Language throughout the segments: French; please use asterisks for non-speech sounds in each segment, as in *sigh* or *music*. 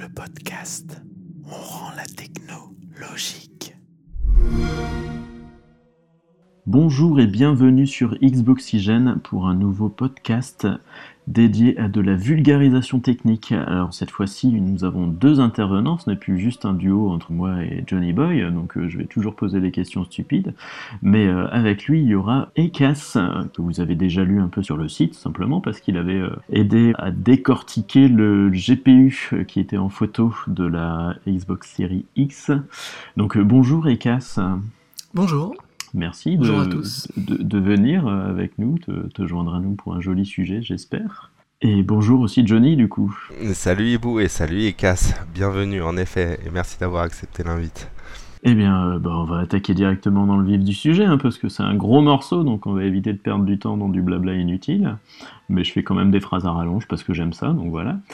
le podcast. On rend la techno logique. Bonjour et bienvenue sur Xboxygène pour un nouveau podcast dédié à de la vulgarisation technique. Alors cette fois-ci, nous avons deux intervenants, ce n'est plus juste un duo entre moi et Johnny Boy, donc euh, je vais toujours poser des questions stupides, mais euh, avec lui, il y aura Ekas, que vous avez déjà lu un peu sur le site, simplement parce qu'il avait euh, aidé à décortiquer le GPU qui était en photo de la Xbox Series X. Donc bonjour Ekas. Bonjour. Merci de, Bonjour à tous. de, de venir euh, avec nous, te, te joindre à nous pour un joli sujet, j'espère. Et bonjour aussi Johnny, du coup. Salut Ibou et salut Ekas, bienvenue en effet et merci d'avoir accepté l'invite. Eh bien, euh, bah, on va attaquer directement dans le vif du sujet, hein, parce que c'est un gros morceau, donc on va éviter de perdre du temps dans du blabla inutile. Mais je fais quand même des phrases à rallonge parce que j'aime ça, donc voilà. *laughs*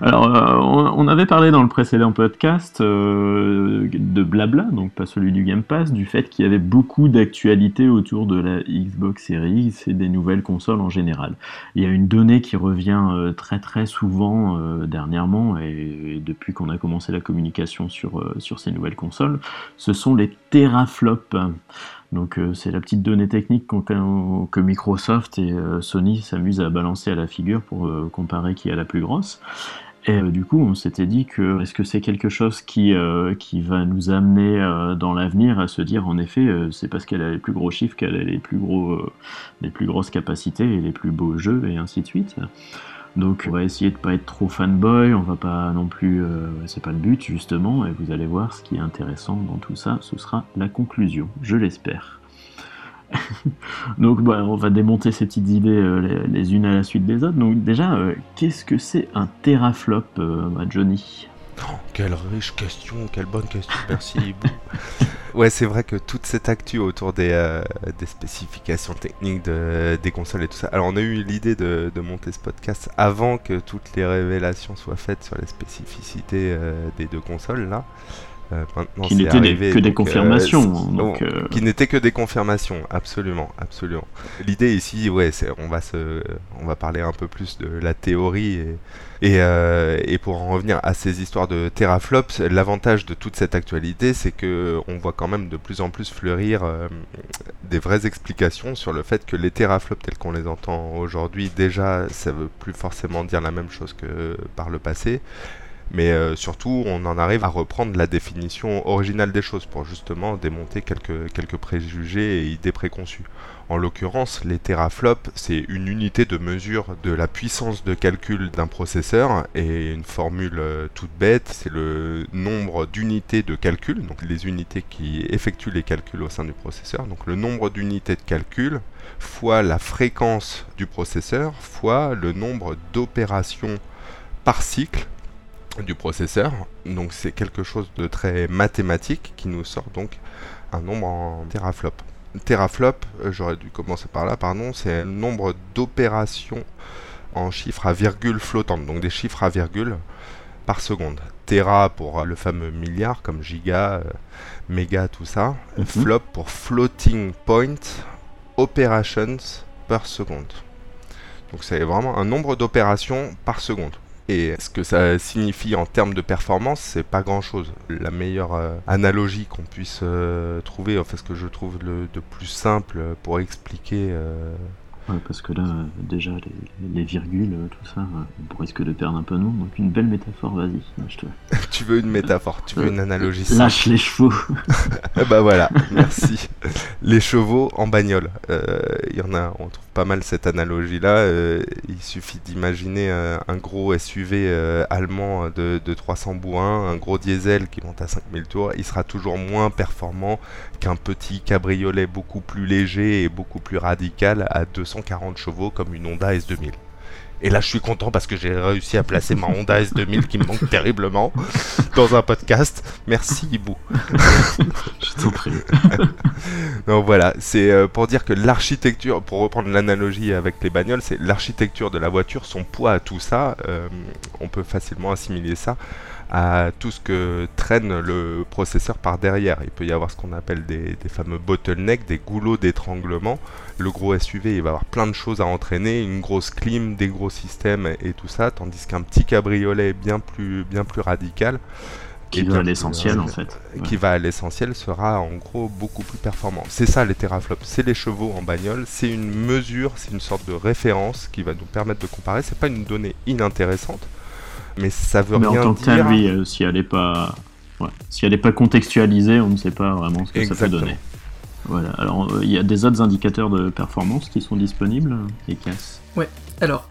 Alors, euh, on, avait parlé dans le précédent podcast euh, de blabla, donc pas celui du Game Pass, du fait qu'il y avait beaucoup d'actualités autour de la Xbox Series et des nouvelles consoles en général. Il y a une donnée qui revient très très souvent dernièrement, et, depuis qu'on a commencé la communication sur, euh, sur ces nouvelles consoles, ce sont les teraflops. Donc euh, c'est la petite donnée technique que Microsoft et euh, Sony s'amusent à balancer à la figure pour euh, comparer qui a la plus grosse. Et du coup, on s'était dit que est-ce que c'est quelque chose qui, qui va nous amener dans l'avenir à se dire en effet, c'est parce qu'elle a les plus gros chiffres qu'elle a les plus, gros, les plus grosses capacités et les plus beaux jeux et ainsi de suite. Donc on va essayer de pas être trop fanboy, on va pas non plus, euh, c'est pas le but justement, et vous allez voir ce qui est intéressant dans tout ça, ce sera la conclusion, je l'espère. *laughs* Donc bah, on va démonter ces petites idées euh, les, les unes à la suite des autres. Donc déjà, euh, qu'est-ce que c'est un teraflop, bah, Johnny? Oh, quelle riche question, quelle bonne question, merci. *laughs* ouais, c'est vrai que toute cette actu autour des, euh, des spécifications techniques de, des consoles et tout ça. Alors, on a eu l'idée de, de monter ce podcast avant que toutes les révélations soient faites sur les spécificités euh, des deux consoles là. Euh, maintenant, Qui n'étaient que des donc, euh, confirmations, hein, donc, euh, qui n'étaient que des confirmations, absolument, absolument. L'idée ici, ouais, c'est on va se, on va parler un peu plus de la théorie et et, et pour en revenir à ces histoires de teraflops, l'avantage de toute cette actualité, c'est que on voit quand même de plus en plus fleurir des vraies explications sur le fait que les teraflops tels qu'on les entend aujourd'hui, déjà, ça veut plus forcément dire la même chose que par le passé. Mais euh, surtout, on en arrive à reprendre la définition originale des choses pour justement démonter quelques, préjugés et idées préconçues. En l'occurrence, les teraflops, c'est une unité de mesure de la puissance de calcul d'un processeur et une formule euh, toute bête, c'est le nombre d'unités de calcul, donc les unités qui effectuent les calculs au sein du processeur, donc le nombre d'unités de calcul fois la fréquence du processeur fois le nombre d'opérations par cycle du processeur. Donc c'est quelque chose de très mathématique qui nous sort donc un nombre en teraflop. Teraflop, euh, j'aurais dû commencer par là, pardon, c'est le nombre d'opérations en chiffres à virgule flottante, donc des chiffres à virgule par seconde. Tera pour euh, le fameux milliard comme giga, euh, méga, tout ça. Mhm. Flop pour floating point operations per seconde. Donc c'est vraiment un nombre d'opérations par seconde. Et ce que ça signifie en termes de performance, c'est pas grand chose. La meilleure euh, analogie qu'on puisse euh, trouver, enfin ce que je trouve le de plus simple pour expliquer euh, Ouais, parce que là, euh, déjà, les, les virgules, euh, tout ça, euh, on risque de perdre un peu de nom. Donc une belle métaphore, vas-y, lâche-toi. *laughs* tu veux une métaphore, tu veux une analogie simple. Lâche les chevaux. Bah *laughs* voilà, merci. Les chevaux en bagnole. Euh, Il y en a, on trouve pas mal cette analogie-là. Euh, il suffit d'imaginer euh, un gros SUV allemand de, de 300 bourrins, un gros diesel qui monte à 5000 tours. Il sera toujours moins performant qu'un petit cabriolet beaucoup plus léger et beaucoup plus radical à 240 chevaux comme une Honda S2000. Et là, je suis content parce que j'ai réussi à placer ma Honda S2000 qui me manque *laughs* terriblement dans un podcast. Merci, Ibou. *laughs* Je t'en prie. *laughs* Donc voilà, c'est euh, pour dire que l'architecture, pour reprendre l'analogie avec les bagnoles, c'est l'architecture de la voiture, son poids à tout ça, euh, on peut facilement assimiler ça à tout ce que traîne le processeur par derrière. Il peut y avoir ce qu'on appelle des, fameux bottlenecks, des goulots d'étranglement. Le gros SUV, il va avoir plein de choses à entraîner, une grosse clim, des gros systèmes et tout ça, tandis qu'un petit cabriolet bien plus, bien plus radical, qui va à l'essentiel en fait. Qui va à l'essentiel sera en gros beaucoup plus performant. C'est ça les teraflops, c'est les chevaux en bagnole, c'est une mesure, c'est une sorte de référence qui va nous permettre de comparer. C'est pas une donnée inintéressante, mais ça veut mais rien en tant que dire. tel, oui, euh, si elle n'est pas, ouais. si elle est pas contextualisée, on ne sait pas vraiment ce que ça peut donner. Voilà. Alors, euh, il y a des autres indicateurs de performance qui sont disponibles, les casses. Ouais. Alors,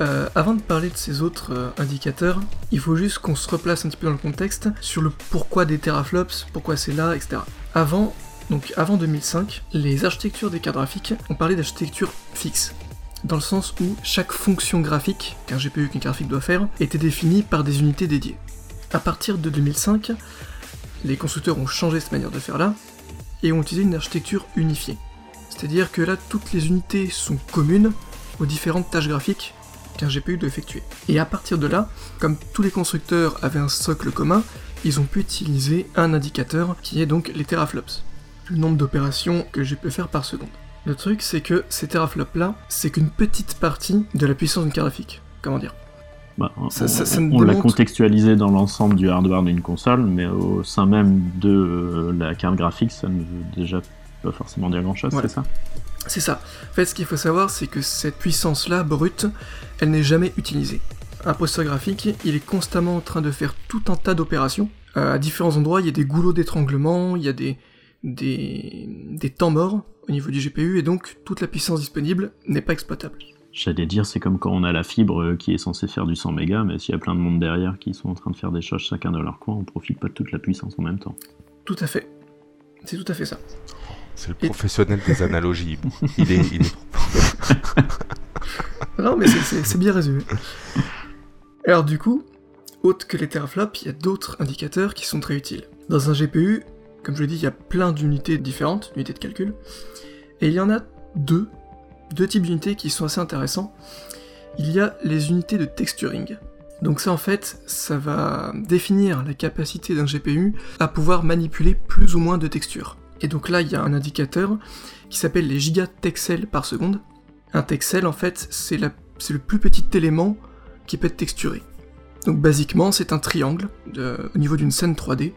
euh, avant de parler de ces autres euh, indicateurs, il faut juste qu'on se replace un petit peu dans le contexte sur le pourquoi des teraflops, pourquoi c'est là, etc. Avant, donc avant 2005, les architectures des cartes graphiques, on parlait d'architecture fixe. Dans le sens où chaque fonction graphique qu'un GPU carte graphique doit faire était définie par des unités dédiées. À partir de 2005, les constructeurs ont changé cette manière de faire là et ont utilisé une architecture unifiée. C'est-à-dire que là, toutes les unités sont communes aux différentes tâches graphiques qu'un GPU doit effectuer. Et à partir de là, comme tous les constructeurs avaient un socle commun, ils ont pu utiliser un indicateur qui est donc les teraflops, le nombre d'opérations que j'ai pu faire par seconde. Le truc, c'est que ces teraflops là, c'est qu'une petite partie de la puissance d'une carte graphique. Comment dire? Bah, ça, on, ça, on l'a contextualisé dans l'ensemble du hardware d'une console, mais au sein même de euh, la carte graphique, ça ne veut déjà pas forcément dire grand-chose, c'est ça? C'est ça. En fait, ce qu'il faut savoir, c'est que cette puissance-là, brute, elle n'est jamais utilisée. Un processeur graphique, il est constamment en train de faire tout un tas d'opérations. Euh, à différents endroits, il y a des goulots d'étranglement, il y a des, des, des temps morts au niveau du GPU, et donc toute la puissance disponible n'est pas exploitable. J'allais dire, c'est comme quand on a la fibre euh, qui est censée faire du 100 mégas, mais s'il y a plein de monde derrière qui sont en train de faire des choses chacun dans leur coin, on profite pas de toute la puissance en même temps. Tout à fait. C'est tout à fait ça. C'est le professionnel des analogies. *laughs* Il est. Il est... non, mais c'est bien résumé. Alors, du coup, autre que les teraflops, il y a d'autres indicateurs qui sont très utiles. Dans un GPU, comme je l'ai dit, il y a plein d'unités différentes, d'unités de calcul, et il y en a deux, deux types d'unités qui sont assez intéressants. Il y a les unités de texturing. Donc ça en fait, ça va définir la capacité d'un GPU à pouvoir manipuler plus ou moins de textures. Et donc là, il y a un indicateur qui s'appelle les gigatexels par seconde. Un texel, en fait, c'est le plus petit élément qui peut être texturé. Donc basiquement, c'est un triangle au niveau d'une scène 3D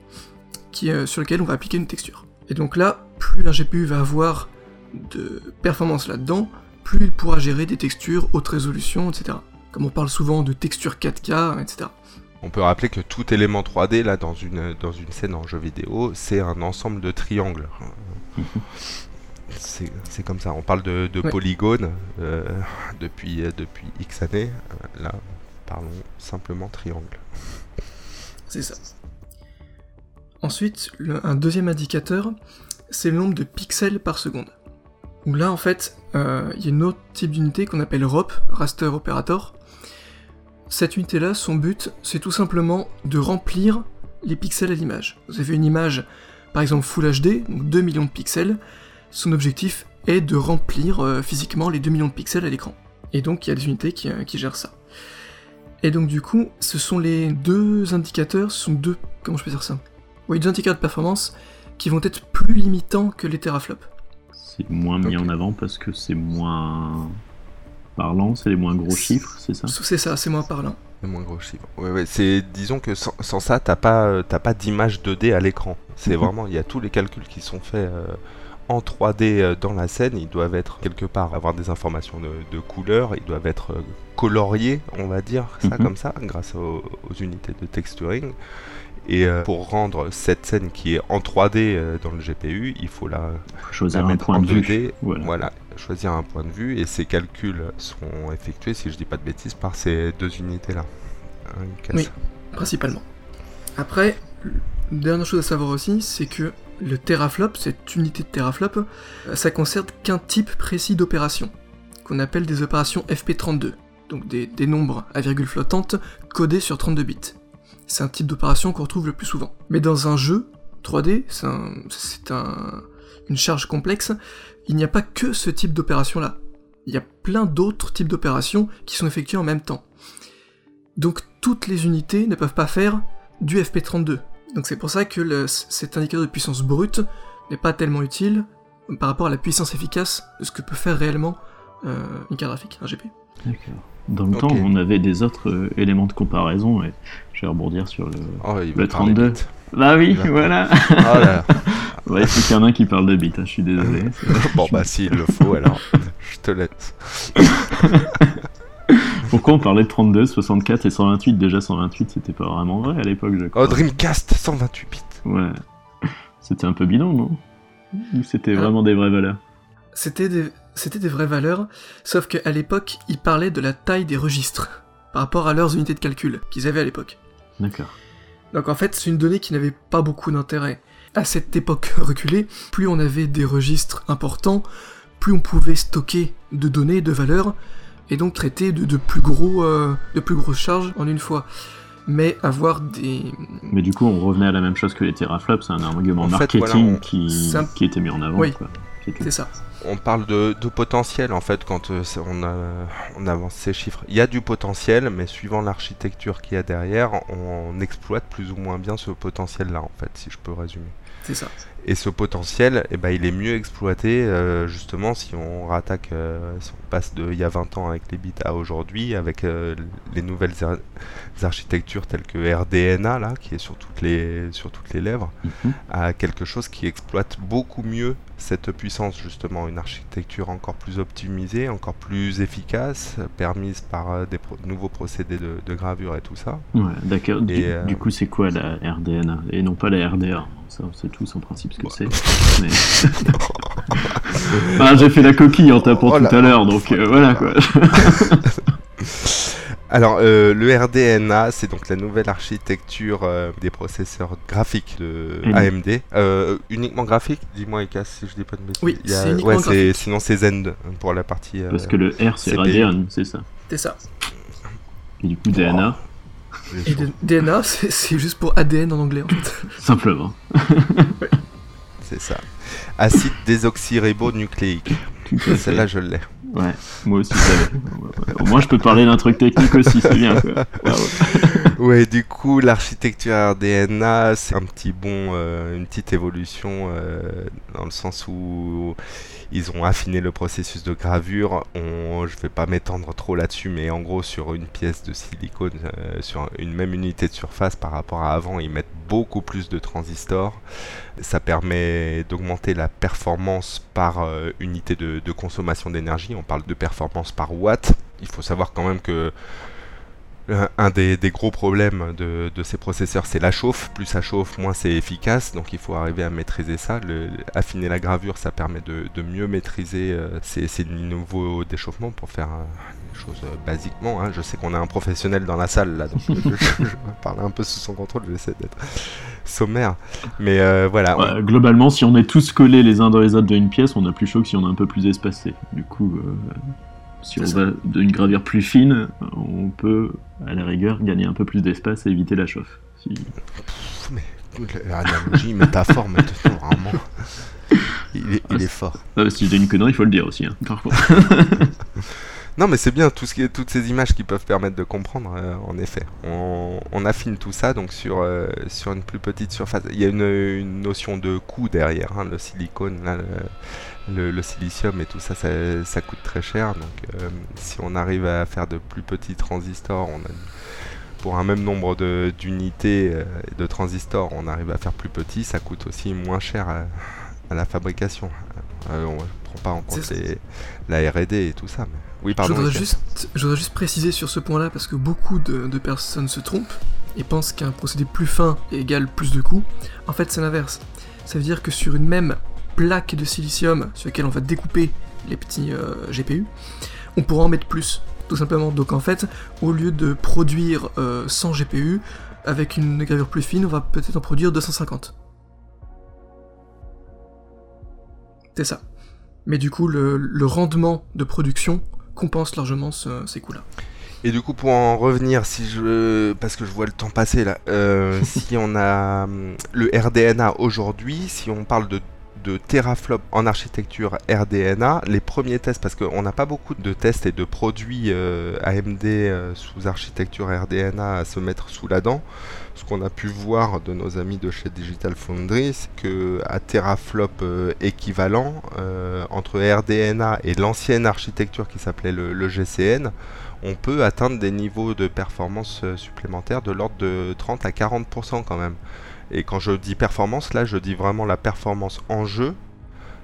qui, sur lequel on va appliquer une texture. Et donc là, plus un GPU va avoir de performance là-dedans, plus il pourra gérer des textures, haute résolution, etc. Comme on parle souvent de textures 4K, etc. On peut rappeler que tout élément 3D, là, dans une, dans une scène en jeu vidéo, c'est un ensemble de triangles. c'est comme ça. On parle de, de polygones euh, depuis, depuis X années. Euh, là, parlons simplement triangle. C'est ça. Ensuite, un deuxième indicateur, c'est le nombre de pixels par seconde. Où là, en fait, euh, il y a un autre type d'unité qu'on appelle ROP, Raster Operator, cette unité-là, son but, c'est tout simplement de remplir les pixels à l'image. Vous avez une image, par exemple Full HD, donc 2 millions de pixels, son objectif est de remplir euh, physiquement les 2 millions de pixels à l'écran. Et donc il y a des unités euh, qui, gèrent ça. Et donc du coup, ce sont les deux indicateurs, ce sont deux, comment je peux dire ça? Oui, deux indicateurs de performance qui vont être plus limitants que les teraflops. C'est moins mis en avant parce que c'est moins parlant, c'est les moins gros chiffres, c'est ça? C'est ça, c'est moins parlant. Les moins gros chiffres. Ouais, ouais, c'est, disons que sans, ça, t'as pas, euh, t'as pas d'image 2D à l'écran. C'est mhm. vraiment, il y a tous les calculs qui sont faits euh, en 3D euh, dans la scène. Ils doivent être quelque part, avoir des informations de, couleur. Ils doivent être coloriés, on va dire ça mhm. comme ça, grâce aux, unités de texturing. Et pour rendre cette scène qui est en 3D dans le GPU, il faut la, choisir un point de vue. voilà choisir un point de vue et ces calculs seront effectués, si je dis pas de bêtises, par ces deux unités-là. Oui, principalement. Après, dernière chose à savoir aussi, c'est que le teraflop, cette unité de teraflop, euh, ça concerne qu'un type précis d'opération, qu'on appelle des opérations FP32, donc des, nombres à virgule flottante codés sur 32 bits. C'est un type d'opération qu'on retrouve le plus souvent. Mais dans un jeu 3D, c'est un, une charge complexe, il n'y a pas que ce type d'opération-là. Il y a plein d'autres types d'opérations qui sont effectuées en même temps. Donc toutes les unités ne peuvent pas faire du FP32. Donc c'est pour ça que cet indicateur de puissance brute n'est pas tellement utile par rapport à la puissance efficace de ce que peut faire réellement euh, une carte graphique, un GPU. D'accord. Dans le temps, on avait des autres euh, éléments de comparaison, et je vais rebondir sur le. Oh, il Le veut parler 32. vite. Bah oui, voilà Oh là. *laughs* Ouais, il faut qu'il y en a un qui parle de bits, hein, je suis désolé. *laughs* Bon bah s'il le faut alors, je te laisse. *laughs* Pourquoi on parlait de 32, 64 et 128 Déjà 128, c'était pas vraiment vrai à l'époque, je crois. Oh Dreamcast 128 bits. Ouais. C'était un peu bidon, non? Ou c'était Ah. vraiment des vraies valeurs? C'était des, c'était des vraies valeurs, sauf qu'à l'époque, ils parlaient de la taille des registres par rapport à leurs unités de calcul qu'ils avaient à l'époque. D'accord. Donc en fait, c'est une donnée qui n'avait pas beaucoup d'intérêt. À cette époque *laughs* reculée, plus on avait des registres importants, plus on pouvait stocker de données, de valeurs, et donc traiter de, de plus gros, euh, de plus grosses charges en une fois. Mais avoir des, Mais du coup, on revenait à la même chose que les teraflops, c'est un argument En fait, marketing voilà, on- qui, un- qui était mis en avant. Oui. c'est ça. On parle de, potentiel en fait quand euh, on, on avance ces chiffres. Il y a du potentiel, mais suivant l'architecture qu'il y a derrière, on, exploite plus ou moins bien ce potentiel-là en fait, si je peux résumer. C'est ça. Et ce potentiel, eh ben, il est mieux exploité euh, justement si on rattaque, euh, si on passe de il y a 20 ans avec les bits à aujourd'hui, avec euh, les nouvelles ar- architectures telles que RDNA là, qui est sur toutes les sur toutes les lèvres, Mhm. à quelque chose qui exploite beaucoup mieux cette puissance justement, une architecture encore plus optimisée, encore plus efficace, permise par des pro- nouveaux procédés de, de gravure et tout ça. Ouais, d'accord. Du, coup, c'est quoi la RDNA Et non pas la RDA. Ça, sait tous en principe ce que c'est. Mais... *laughs* Ah, j'ai fait la coquille en tapant Oh tout à l'heure, donc euh, voilà quoi. *laughs* Alors, euh, le RDNA, c'est donc la nouvelle architecture euh, des processeurs graphiques de Mhm. AMD. Euh, uniquement graphique? Dis-moi, Ika, si je dis pas de bêtises. Oui, a- uniquement ouais, graphique. Sinon, c'est Zen pour la partie. euh, Parce que le R, c'est. Radeon, c'est ça. C'est ça. Et du coup, DNA, Et. D- DNA, c'est juste pour ADN en anglais en fait. simplement. *laughs* C'est ça. Acide désoxyribonucléique. Celle-là, je l'ai. Ouais, moi aussi, ça. Au moins, je peux parler d'un truc technique aussi, c'est bien quoi. *laughs* Ouais, du coup, l'architecture RDNA, c'est un petit bon, euh, une petite évolution euh, dans le sens où ils ont affiné le processus de gravure. On, je vais pas m'étendre trop là-dessus, mais en gros, sur une pièce de silicone, euh, sur une même unité de surface par rapport à avant, ils mettent beaucoup plus de transistors. Ça permet d'augmenter la performance par unité de, de consommation d'énergie. On parle de performance par watt. Il faut savoir quand même que un- des, gros problèmes de, ces processeurs, c'est la chauffe. Plus ça chauffe, moins c'est efficace. Donc il faut arriver à maîtriser ça. Affiner la gravure, ça permet de, mieux maîtriser euh, ces, ces nouveaux déchauffements pour faire euh, les choses euh, basiquement. hein. Je sais qu'on a un professionnel dans la salle là, donc *laughs* je, je- je parle un peu sous son contrôle. Je vais essayer d'être sommaire. Mais voilà. globalement, si on est tous collés les uns dans les autres d'une pièce, on a plus chaud que si on est un peu plus espacé. Du coup, si on ça. va d'une gravure plus fine, on peut, à la rigueur, gagner un peu plus d'espace et éviter la chauffe. Si- Pff, mais l'analogie, *laughs* métaphore, maintenant, vraiment. Il est, il est fort. Euh, si j'ai une connerie, il faut le dire aussi. Hein. *laughs* Non, mais c'est bien tout ce qui est, toutes ces images qui peuvent permettre de comprendre, euh, en effet. On, on affine tout ça donc sur, euh, sur une plus petite surface. Il y a une, une notion de coût derrière, hein, le silicone, là, le, le- le silicium et tout ça, ça, ça coûte très cher. Donc euh, si on arrive à faire de plus petits transistors, on a, pour un même nombre d'unités euh, de transistors, on arrive à faire plus petit, ça coûte aussi moins cher à, à la fabrication. Euh, on ne prend pas en compte les- la R&D et tout ça. Mais... Oui, Je pardon. voudrais, Mickaël. juste, je voudrais juste préciser sur ce point-là parce que beaucoup de, de personnes se trompent et pensent qu'un procédé plus fin égale plus de coûts. En fait, c'est l'inverse. Ça veut dire que sur une même plaque de silicium sur laquelle on va découper les petits euh, GPU, on pourra en mettre plus, tout simplement. Donc en fait, au lieu de produire euh, 100 GPU, avec une gravure plus fine, on va peut-être en produire 250. C'est ça. Mais du coup, le, le rendement de production compense largement ce- ces coûts-là. Et du coup, pour en revenir, si je, parce que je vois le temps passer là, euh, *laughs* si on a hum, le RDNA aujourd'hui, si on parle de de teraflop en architecture RDNA. Les premiers tests, parce qu'on n'a pas beaucoup de tests et de produits euh, AMD euh, sous architecture RDNA à se mettre sous la dent. Ce qu'on a pu voir de nos amis de chez Digital Foundry, c'est que à teraflop euh, équivalent entre RDNA et l'ancienne architecture qui s'appelait le, GCN, on peut atteindre des niveaux de performance supplémentaires de l'ordre de 30 à 40% quand même. Et quand je dis performance, là je dis vraiment la performance en jeu.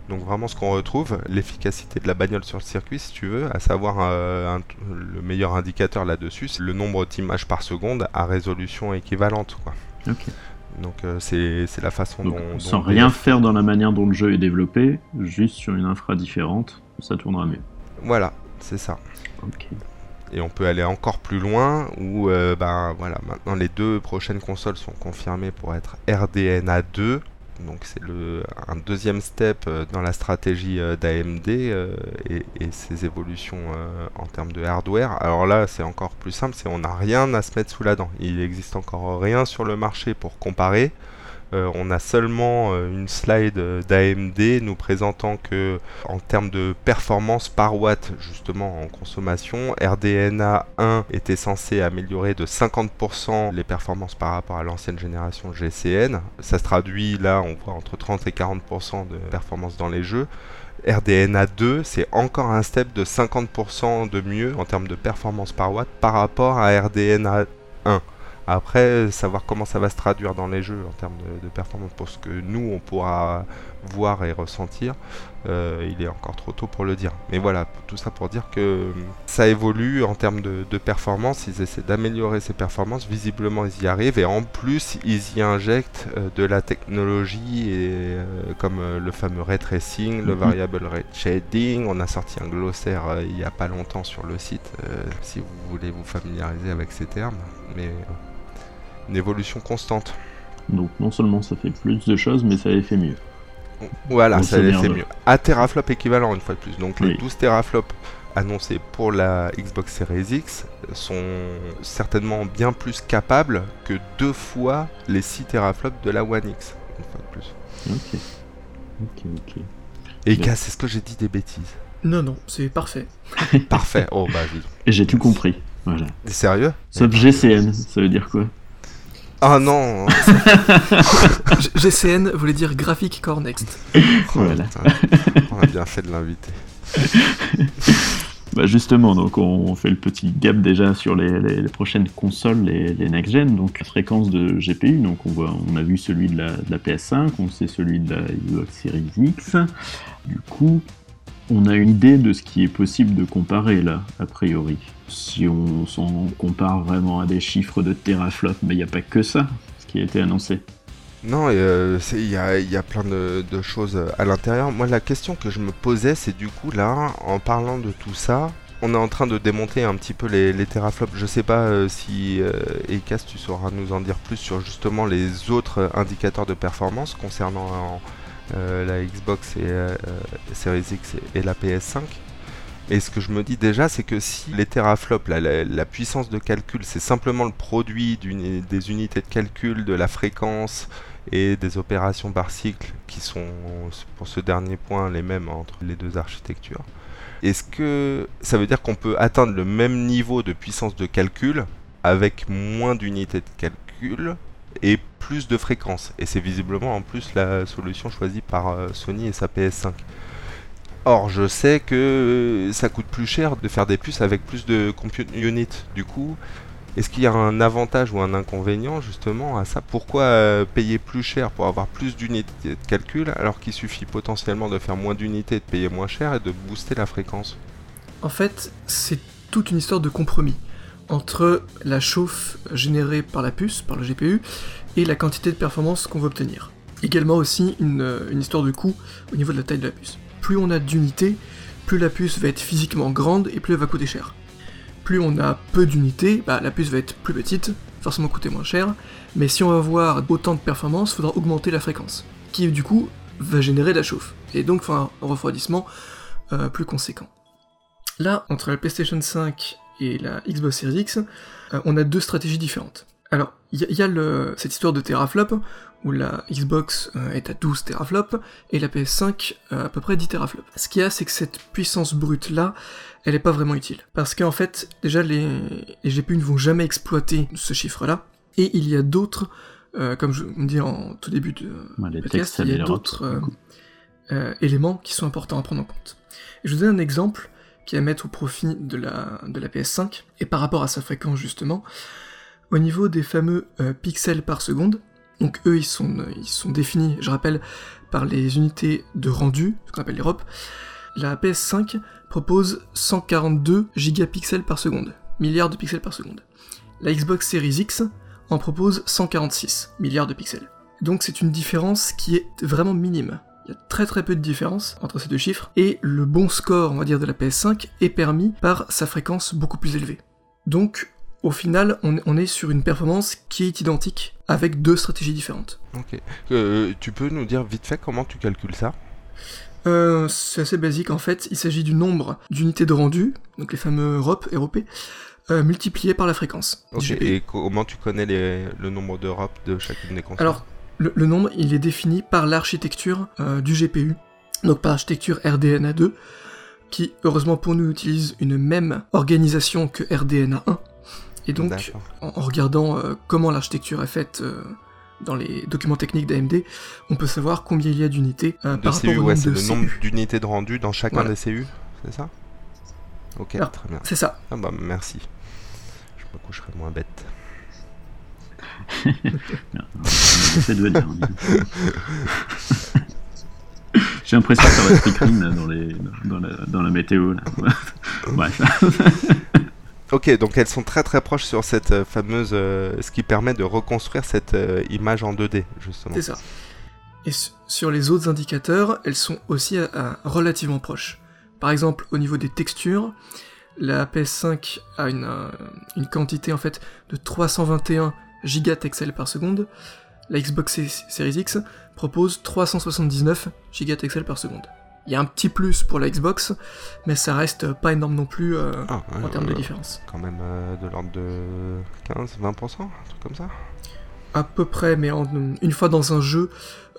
Donc vraiment ce qu'on retrouve, l'efficacité de la bagnole sur le circuit si tu veux, à savoir euh, le meilleur indicateur là-dessus, c'est le nombre d'images par seconde à résolution équivalente. Quoi. Donc euh, c'est la façon dont... Sans rien faire dans la manière dont le jeu est développé, juste sur une infra différente, ça tournera mieux. Voilà, c'est ça. Et on peut aller encore plus loin où euh, ben voilà maintenant les deux prochaines consoles sont confirmées pour être RDNA 2 donc c'est un deuxième step euh, dans la stratégie euh, d'AMD et, et, ses évolutions en termes de hardware. Alors là c'est encore plus simple, c'est on n'a rien à se mettre sous la dent. Il n'existe encore rien sur le marché pour comparer. Euh, on a seulement euh, une slide d'AMD nous présentant que en termes de performance par watt justement en consommation, RDNA 1 était censé améliorer de 50% les performances par rapport à l'ancienne génération GCN. Ça se traduit là, on voit entre 30 et 40% de performance dans les jeux. RDNA 2, c'est encore un step de 50% de mieux en termes de performance par watt par rapport à RDNA 1. Après, savoir comment ça va se traduire dans les jeux en termes de, performance pour ce que nous on pourra voir et ressentir, euh, il est encore trop tôt pour le dire. Mais voilà, tout ça pour dire que ça évolue en termes de, performance, ils essaient d'améliorer ces performances, visiblement ils y arrivent et en plus ils y injectent euh, de la technologie et, euh, comme le fameux ray tracing, le mhm. variable ray shading, on a sorti un glossaire il n'y a pas longtemps sur le site si vous voulez vous familiariser avec ces termes. Mais une évolution constante. Donc non seulement ça fait plus de choses, mais ça les fait mieux. Voilà, ça les fait mieux. À teraflop équivalent une fois de plus. Donc les 12 teraflops annoncés pour la Xbox Series X sont certainement bien plus capables que deux fois les 6 teraflops de la One X, une fois de plus. Ok. Ok, ok. Et est-ce que j'ai dit des bêtises? Non, non, c'est parfait. parfait, oh bah oui. Et j'ai tout compris. Voilà. Sérieux? Sauf GCN, ça veut dire quoi? Ah non GCN voulait dire Graphic Core Next. *laughs* voilà. on a bien fait de l'inviter. Bah justement, donc on fait le petit gap déjà sur les, prochaines consoles, les, next-gen, donc la fréquence de GPU, donc on, voit, on a vu celui de la, de la PS5, on sait celui de la Xbox Series X. Du coup, on a une idée de ce qui est possible de comparer là, a priori. Si on s'en compare vraiment à des chiffres de teraflop, mais il n'y a pas que ça, ce qui a été annoncé. Non, euh, il y, a, plein de, choses à l'intérieur. Moi, la question que je me posais, c'est du coup, là, en parlant de tout ça, on est en train de démonter un petit peu les, teraflops. Je sais pas euh, si, euh, tu sauras nous en dire plus sur justement les autres indicateurs de performance concernant euh, la Xbox et euh, Series X et, la PS5. Et ce que je me dis déjà, c'est que si les teraflops, la, puissance de calcul, c'est simplement le produit des unités de calcul, de la fréquence et des opérations par cycle qui sont, pour ce dernier point, les mêmes entre les deux architectures, est-ce que ça veut dire qu'on peut atteindre le même niveau de puissance de calcul avec moins d'unités de calcul et plus de fréquences. Et c'est visiblement en plus la solution choisie par euh, Sony et sa PS5. Or, je sais que ça coûte plus cher de faire des puces avec plus de compute unit. Du coup, est-ce qu'il y a un avantage ou un inconvénient justement à ça? Pourquoi euh, payer plus cher pour avoir plus d'unités de calcul alors qu'il suffit potentiellement de faire moins d'unités, de payer moins cher et de booster la fréquence? En fait, c'est toute une histoire de compromis entre la chauffe générée par la puce, par le GPU, et la quantité de performance qu'on veut obtenir. Également aussi une, histoire de coût au niveau de la taille de la puce. Plus on a d'unités, plus la puce va être physiquement grande et plus elle va coûter cher. Plus on a peu d'unités, bah, la puce va être plus petite, forcément coûter moins cher, mais si on va avoir autant de performance, il faudra augmenter la fréquence, qui du coup va générer de la chauffe, et donc un refroidissement euh, plus conséquent. Là, entre la PlayStation 5 et la Xbox Series X, euh, on a deux stratégies différentes. Alors, il y, a- il y a le, cette histoire de teraflop, où la Xbox euh, est à 12 teraflops, et la PS5 euh, à peu près 10 teraflops. Ce qu'il y a, c'est que cette puissance brute-là, elle est pas vraiment utile. Parce qu'en fait, déjà, les, les GPU ne vont jamais exploiter ce chiffre-là, et il y a d'autres, euh, comme je vous dis en tout début de Ouais, les podcast, textes, il y a d'autres éléments qui sont importants à prendre en compte. Et je vous donne un exemple qui est à mettre au profit de la, de la PS5, et par rapport à sa fréquence justement, au niveau des fameux euh, pixels par seconde, donc eux ils sont, euh, ils sont définis, je rappelle, par les unités de rendu, ce qu'on appelle les ROP, la PS5 propose 142 gigapixels par seconde, milliards de pixels par seconde. La Xbox Series X en propose 146 milliards de pixels. Donc c'est une différence qui est vraiment minime. Il y a très très peu de différence entre ces deux chiffres, et le bon score, on va dire, de la PS5 est permis par sa fréquence beaucoup plus élevée. Donc, au final, on, on est sur une performance qui est identique, avec deux stratégies différentes. Ok. Euh, tu peux nous dire vite fait comment tu calcules ça? Euh, c'est assez basique en fait, il s'agit du nombre d'unités de rendu, donc les fameux ROP, ROP, euh, multiplié par la fréquence. Ok. Et comment tu connais les- le nombre d'Europe de chacune des consoles? Alors, le, le nombre, il est défini par l'architecture du GPU, donc par l'architecture RDNA2, qui, heureusement pour nous, utilise une même organisation que RDNA1. Et donc, en, en regardant euh, comment l'architecture est faite euh, dans les documents techniques d'AMD, on peut savoir combien il y a d'unités euh, par rapport CU, au ouais, nombre c'est de le nombre d'unités de rendu dans chacun Voilà. des CU, c'est ça? Ok, Alors, très bien. C'est ça. Ah bah merci. Je me coucherai moins bête. *laughs* Dire. J'ai l'impression que ça va là, dans, les, dans, la, dans la météo. Là. *laughs* Bref. Ok, donc elles sont très très proches sur cette euh, fameuse, euh, ce qui permet de reconstruire cette euh, image en 2D justement. C'est ça. Et su- sur les autres indicateurs, elles sont aussi relativement proches. Par exemple, au niveau des textures, la PS5 a une, une quantité en fait de 321 gigatexels par seconde. La Xbox Series X propose 379 gigatexels par seconde. Il y a un petit plus pour la Xbox, mais ça reste pas énorme non plus euh, Ah, en termes de euh, différence. Quand même euh, de l'ordre de 15-20%, un truc comme ça À peu près, mais en- une fois dans un jeu,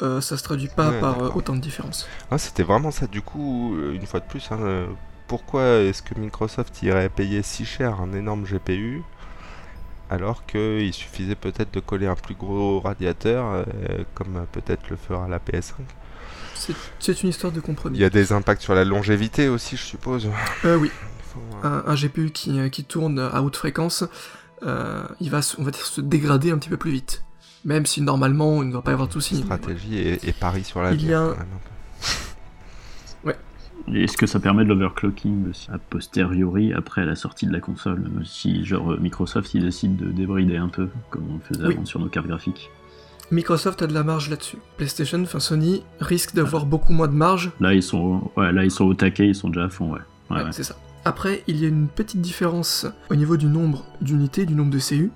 ça se traduit pas Ouais, par autant de différence. Ah, c'était vraiment ça. Du coup, une fois de plus, hein, pourquoi est-ce que Microsoft irait payer si cher un énorme GPU alors qu'il suffisait peut-être de coller un plus gros radiateur, comme peut-être le fera la PS5 C'est- une histoire de compromis. Il y a des impacts sur la longévité aussi, je suppose. Euh, oui, Faut, euh, un, un GPU qui, euh, qui tourne à haute fréquence, euh, il va, se- on va dire, se dégrader un petit peu plus vite. Même si normalement, il ne doit pas y avoir de soucis. stratégie et, et pari sur la Il y a un- Et Est-ce que ça permet de l'overclocking aussi, a posteriori, après la sortie de la console? Si, genre, Microsoft, il décide de débrider un peu, comme on faisait Oui. avant sur nos cartes graphiques. Microsoft a de la marge là-dessus. PlayStation, enfin Sony, risque d'avoir beaucoup moins de marge. Là, ils sont, ouais, là, ils sont au taquet, ils sont déjà à fond, ouais. Ouais, Ouais, ouais. c'est ça. Après, il y a une petite différence au niveau du nombre d'unités, du nombre de CU.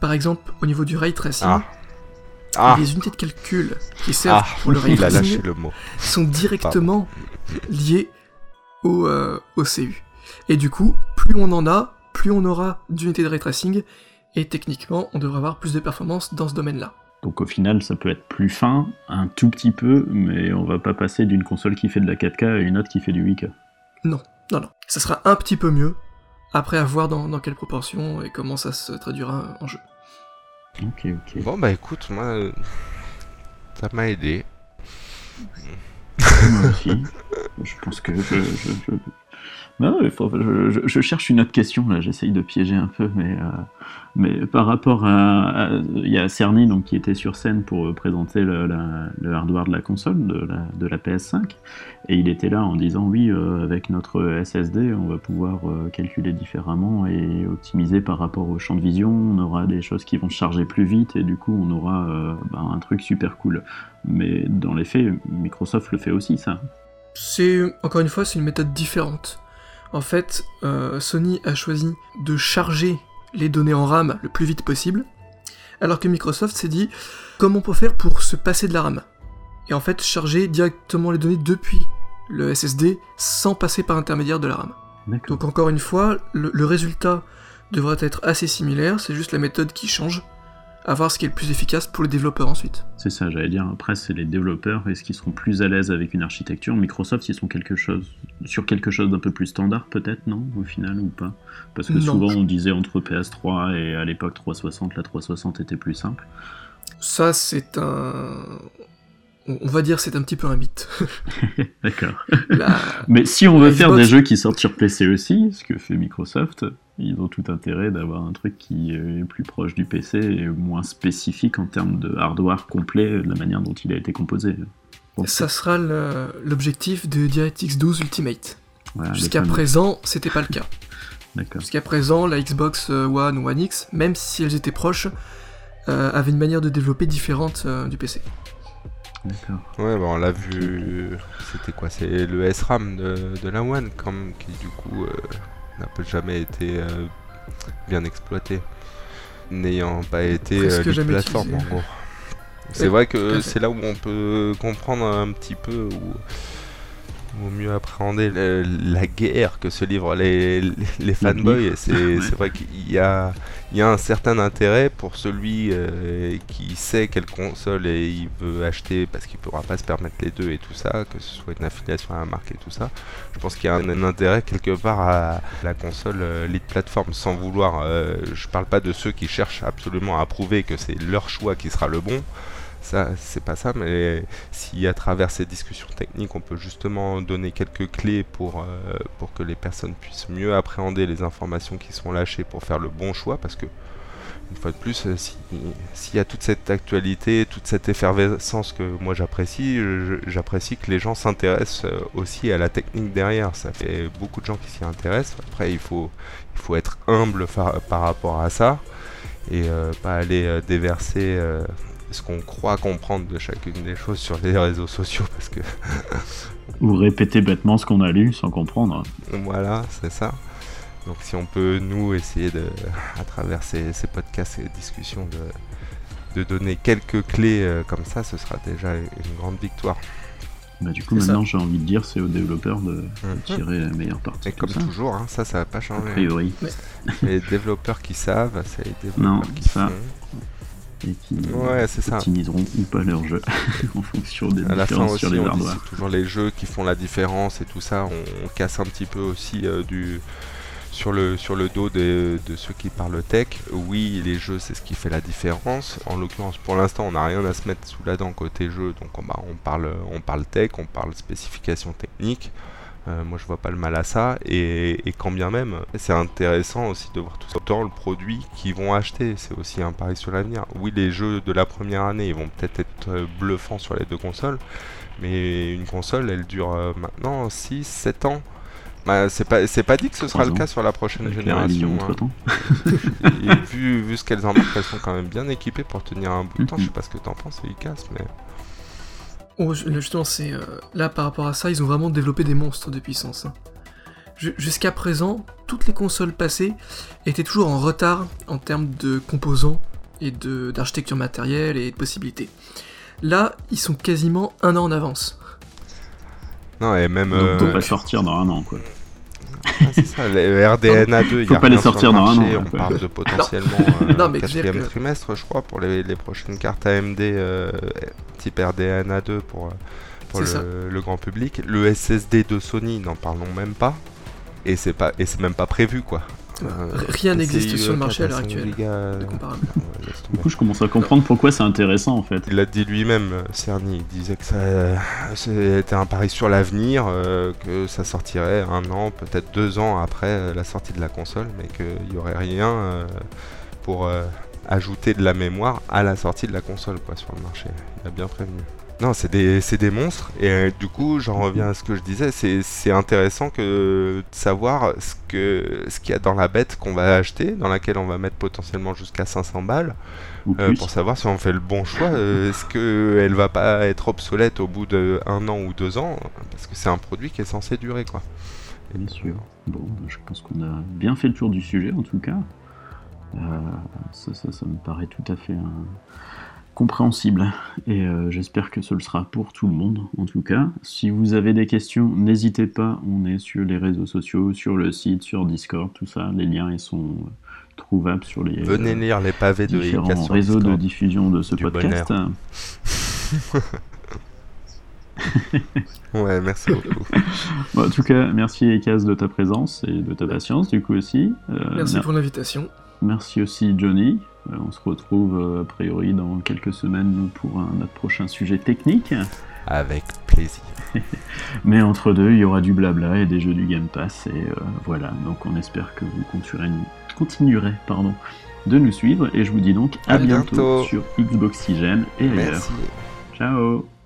Par exemple, au niveau du ray tracing, Ah. Ah, les unités de calcul qui servent ah pour le ray il a tracing lâché le mot. sont directement liés au, euh, au CU. Et du coup, plus on en a, plus on aura d'unités de ray tracing, et techniquement, on devrait avoir plus de performance dans ce domaine-là. Donc au final, ça peut être plus fin, un tout petit peu, mais on va pas passer d'une console qui fait de la 4K à une autre qui fait du 8K. Non, non, non. Ça sera un petit peu mieux, après à voir dans, dans quelle proportion et comment ça se traduira en jeu. Ok, ok. Bon, bah écoute, moi, euh, ça m'a aidé. Moi aussi. Je pense que je. je, je... Je, cherche une autre question là, j'essaye de piéger un peu, mais, euh, mais par rapport à. Il y a Cerny donc, qui était sur scène pour euh, présenter le, la- hardware de la console, de la, de la PS5, et il était là en disant oui, euh, avec notre SSD, on va pouvoir calculer différemment et optimiser par rapport au champ de vision, on aura des choses qui vont charger plus vite, et du coup, on aura bah, un truc super cool. Mais dans les faits, Microsoft le fait aussi, ça. C'est, encore une fois, c'est une méthode différente. En fait, euh, Sony a choisi de charger les données en RAM le plus vite possible, alors que Microsoft s'est dit comment on peut faire pour se passer de la RAM? Et en fait, charger directement les données depuis le SSD sans passer par l'intermédiaire de la RAM. Donc encore une fois, le, le résultat devrait être assez similaire, c'est juste la méthode qui change, à voir ce qui est le plus efficace pour les développeurs ensuite. C'est ça, j'allais dire. Après, c'est les développeurs. Est-ce qu'ils seront plus à l'aise avec une architecture? Microsoft, ils sont quelque chose sur quelque chose d'un peu plus standard, peut-être, non Au final, ou pas? Parce que Non. souvent, on disait entre PS3 et à l'époque 360, la 360 était plus simple. Ça, c'est un... On va dire c'est un petit peu un mythe. *laughs* D'accord. La- Mais si on veut La faire Xbox- des jeux qui sortent sur PC aussi, ce que fait Microsoft, ils ont tout intérêt d'avoir un truc qui est plus proche du PC et moins spécifique en termes de hardware complet de la manière dont il a été composé. Ça sera l'objectif de DirectX 12 Ultimate. voilà, Jusqu'à présent, c'était pas le cas. *laughs* Jusqu'à présent, la Xbox euh, One ou One X, même si elles étaient proches, euh, avait une manière de développer différente euh, du PC. D'accord. Ouais, bah, on l'a vu. C'était quoi C'est le SRAM de, de la One, comme, qui du coup euh, n'a pas jamais été euh, bien exploité, n'ayant pas été euh, jamais plateforme en gros. C'est Ouais, vrai que c'est là où on peut comprendre un petit peu ou ou mieux appréhender le- la guerre que se livrent les, les, les fanboys. Et C'est vrai qu'il y a, il y a un certain intérêt pour celui euh, qui sait quelle console et il veut acheter parce qu'il pourra pas se permettre les deux et tout ça, que ce soit une affiliation à la marque et tout ça. Je pense qu'il y a un, un intérêt quelque part à la console euh, lead platform sans vouloir. euh, je parle pas de ceux qui cherchent absolument à prouver que c'est leur choix qui sera le bon. Ça, c'est pas ça, mais si à travers ces discussions techniques, on peut justement donner quelques clés pour, euh, pour que les personnes puissent mieux appréhender les informations qui sont lâchées pour faire le bon choix, parce que, une fois de plus, euh, si- s'il y a toute cette actualité, toute cette effervescence que moi j'apprécie, j'apprécie que les gens s'intéressent euh, aussi à la technique derrière. Ça fait beaucoup de gens qui s'y intéressent. Après, il faut, il faut être humble par, rapport à ça et pas aller déverser ce qu'on croit comprendre de chacune des choses sur les réseaux sociaux parce que *laughs* Ou répéter bêtement ce qu'on a lu sans comprendre. voilà, c'est ça. Donc si on peut nous essayer de, à travers ces, ces podcasts et discussions de, de donner quelques clés euh, comme ça, ce sera déjà une grande victoire. Bah, du coup, maintenant, j'ai envie de dire, c'est aux développeurs de Mhm. tirer la meilleure partie. Et de comme tout ça. toujours, hein, ça, ça va pas A changer. priori. C'est les développeurs qui savent, c'est les développeurs Non, qui ça, font. Et qui Ouais, c'est ça. optimiseront ou pas leur jeu *laughs* en fonction des À la fin aussi, sur les on dit hardware. c'est toujours les jeux qui font la différence et tout ça. On, on casse un petit peu aussi euh, du sur le sur le dos des- de ceux qui parlent tech. Oui, les jeux, c'est ce qui fait la différence. En l'occurrence, pour l'instant, on n'a rien à se mettre sous la dent côté jeu, donc on, bah, on parle on parle tech, on parle spécification technique. Euh, moi, je vois pas le mal à ça. Et, et quand bien même, c'est intéressant aussi de voir tout ça dans le produit qu'ils vont acheter. C'est aussi un pari sur l'avenir. Oui, les jeux de la première année, ils vont peut-être être euh, bluffants sur les deux consoles. Mais une console, elle dure euh, maintenant 6, 7 ans. Bah, c'est pas, c'est pas dit que ce sera le cas sur la prochaine Avec génération. hein. Et vu, vu ce qu'elles embarquent, elles sont quand même bien équipées pour tenir un bout de temps. *laughs* Je sais pas ce que t'en penses, Lucas, mais. Oh, ju- justement, c'est euh, là par rapport à ça, ils ont vraiment développé des monstres de puissance. hein. Ju- Jusqu'à présent, toutes les consoles passées étaient toujours en retard en termes de composants et de d'architecture matérielle et de possibilités. Là, ils sont quasiment un an en avance. Non, et même. Donc, euh, pas sortir dans un an, quoi. Ah, c'est ça, les RDNA 2, il Faut y a pas les sortir le dans un marché, an, On parle de potentiellement *laughs* euh, Non, dire quatrième que- trimestre, je crois, pour les, les prochaines cartes AMD euh, type RDNA 2 pour, euh, pour le, le grand public. Le SSD de Sony, n'en parlons même pas. Et c'est pas et c'est même pas prévu quoi. Euh, Rien n'existe sur le marché à l'heure 4 5 actuelle. de euh, comparable. Du coup, je commence à comprendre pourquoi c'est intéressant, en fait. Il l'a dit lui-même, Cerny. Il disait que ça, euh, c'était un pari sur l'avenir, que ça sortirait un an, peut-être deux ans après la sortie de la console, mais qu'il n'y aurait rien pour ajouter de la mémoire à la sortie de la console quoi, sur le marché. Il a bien prévenu. Non, c'est des, monstres, et euh, du coup, j'en reviens à ce que je disais, c'est, intéressant que de savoir ce, qu'il y a dans la bête qu'on va acheter, dans laquelle on va mettre potentiellement jusqu'à 500 balles, euh, pour savoir si on fait le bon choix. euh, Est-ce qu'elle va pas être obsolète au bout d'un an ou deux ans Parce que c'est un produit qui est censé durer, quoi. Bien sûr. Bon, je pense qu'on a bien fait le tour du sujet, en tout cas. Ça, ça, ça me paraît tout à fait euh, compréhensible. Et euh, j'espère que ce le sera pour tout le monde, en tout cas. Si vous avez des questions, n'hésitez pas. On est sur les réseaux sociaux, sur le site, sur Discord, tout ça. Les liens, ils sont euh, trouvable sur les Venez euh, lire les pavés de différents réseaux de diffusion de ce Du podcast. *laughs* Ouais, merci beaucoup. *laughs* Bon, en tout cas, merci Ekaz de ta présence et de ta patience du coup aussi. Euh, Merci mer- pour l'invitation. Merci aussi Johnny. Euh, on se retrouve euh, a priori dans quelques semaines pour un, notre prochain sujet technique. Avec plaisir. *laughs* Mais entre deux, il y aura du blabla et des jeux du Game Pass. Et euh, voilà, donc on espère que vous continuerez, continuerez pardon, de nous suivre. Et je vous dis donc à, À bientôt. sur Xboxygène et ailleurs. Merci. Ciao